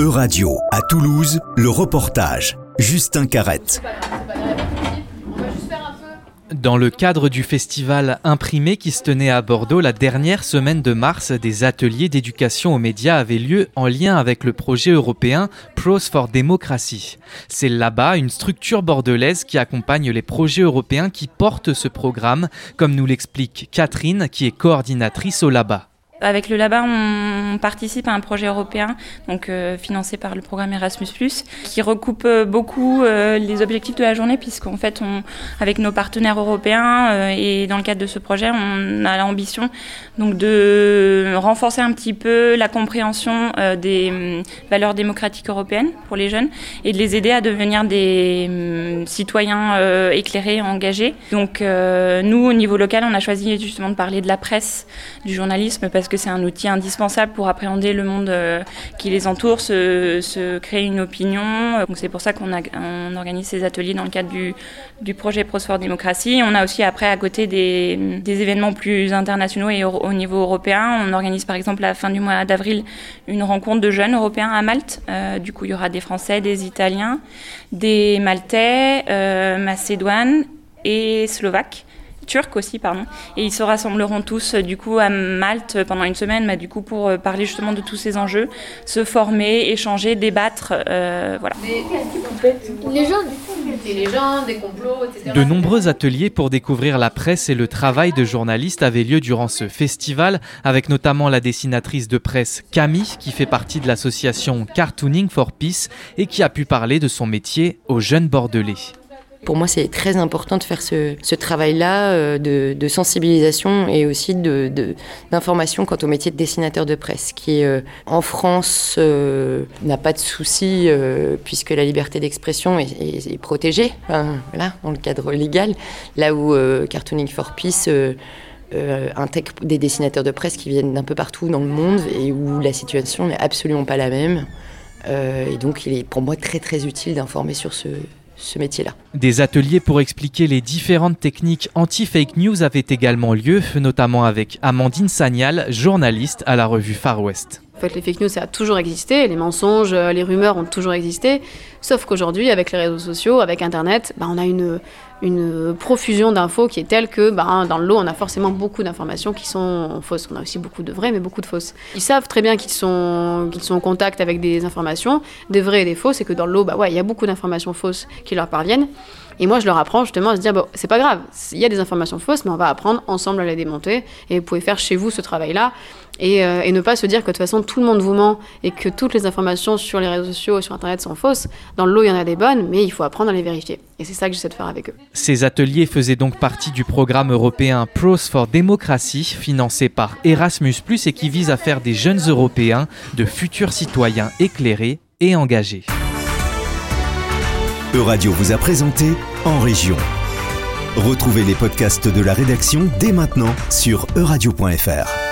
E-Radio, à Toulouse, le reportage. Justin Carrette. Dans le cadre du festival Imprimé qui se tenait à Bordeaux, la dernière semaine de mars, des ateliers d'éducation aux médias avaient lieu en lien avec le projet européen Pros for Democracy. C'est là-bas une structure bordelaise qui accompagne les projets européens qui portent ce programme, comme nous l'explique Catherine, qui est coordinatrice au LABA. Avec le LABA, on participe à un projet européen, donc euh, financé par le programme Erasmus+, qui recoupe euh, beaucoup euh, les objectifs de la journée, puisqu'en fait, on, avec nos partenaires européens et dans le cadre de ce projet, on a l'ambition donc de renforcer un petit peu la compréhension des valeurs démocratiques européennes pour les jeunes et de les aider à devenir des citoyens éclairés, engagés. Donc nous, au niveau local, on a choisi justement de parler de la presse, du journalisme, parce que c'est un outil indispensable pour appréhender le monde euh, qui les entoure, se, créer une opinion? C'est pour ça qu'on organise ces ateliers dans le cadre du, du projet Prosphore Démocratie. On a aussi après à côté des, événements plus internationaux et au, niveau européen. On organise par exemple à la fin du mois d'avril une rencontre de jeunes européens à Malte. Euh, du coup il y aura des Français, des Italiens, des Maltais, euh, Macédoines et Slovaques turcs aussi, pardon. Et ils se rassembleront tous euh, du coup à Malte pendant une semaine, mais du coup pour euh, parler justement de tous ces enjeux, se former, échanger, débattre, euh, voilà. Les gens, les gens, des complots, etc. De nombreux ateliers pour découvrir la presse et le travail de journalistes avaient lieu durant ce festival, avec notamment la dessinatrice de presse Camille, qui fait partie de l'association Cartooning for Peace et qui a pu parler de son métier aux jeunes Bordelais. Pour moi, c'est très important de faire ce, travail-là euh, de, sensibilisation et aussi d'information quant au métier de dessinateur de presse, qui euh, en France euh, n'a pas de souci puisque la liberté d'expression est, protégée voilà, dans le cadre légal, là où Cartooning for Peace intègre des dessinateurs de presse qui viennent d'un peu partout dans le monde et où la situation n'est absolument pas la même. et donc, il est pour moi très très utile d'informer sur ce, ce métier-là. Des ateliers pour expliquer les différentes techniques anti-fake news avaient également lieu, notamment avec Amandine Sagnal, journaliste à la revue Far West. En fait, les fake news, ça a toujours existé, les mensonges, les rumeurs ont toujours existé, sauf qu'aujourd'hui, avec les réseaux sociaux, avec Internet, bah, on a une, une profusion d'infos qui est telle que bah, dans le lot, on a forcément beaucoup d'informations qui sont fausses. On a aussi beaucoup de vraies, mais beaucoup de fausses. Ils savent très bien qu'ils sont, sont en contact avec des informations, des vraies et des fausses, et que dans le lot, bah, ouais, il y a beaucoup d'informations fausses qui leur parviennent. Et moi, je leur apprends justement à se dire, bon, c'est pas grave, il y a des informations fausses, mais on va apprendre ensemble à les démonter. Et vous pouvez faire chez vous ce travail-là. Et, euh, et, ne pas se dire que de toute façon tout le monde vous ment et que toutes les informations sur les réseaux sociaux et sur Internet sont fausses. Dans le lot, il y en a des bonnes, mais il faut apprendre à les vérifier. Et c'est ça que j'essaie de faire avec eux. Ces ateliers faisaient donc partie du programme européen Pros for Democracy, financé par Erasmus, et qui vise à faire des jeunes Européens de futurs citoyens éclairés et engagés. Euradio vous a présenté En Région. Retrouvez les podcasts de la rédaction dès maintenant sur euradio.fr.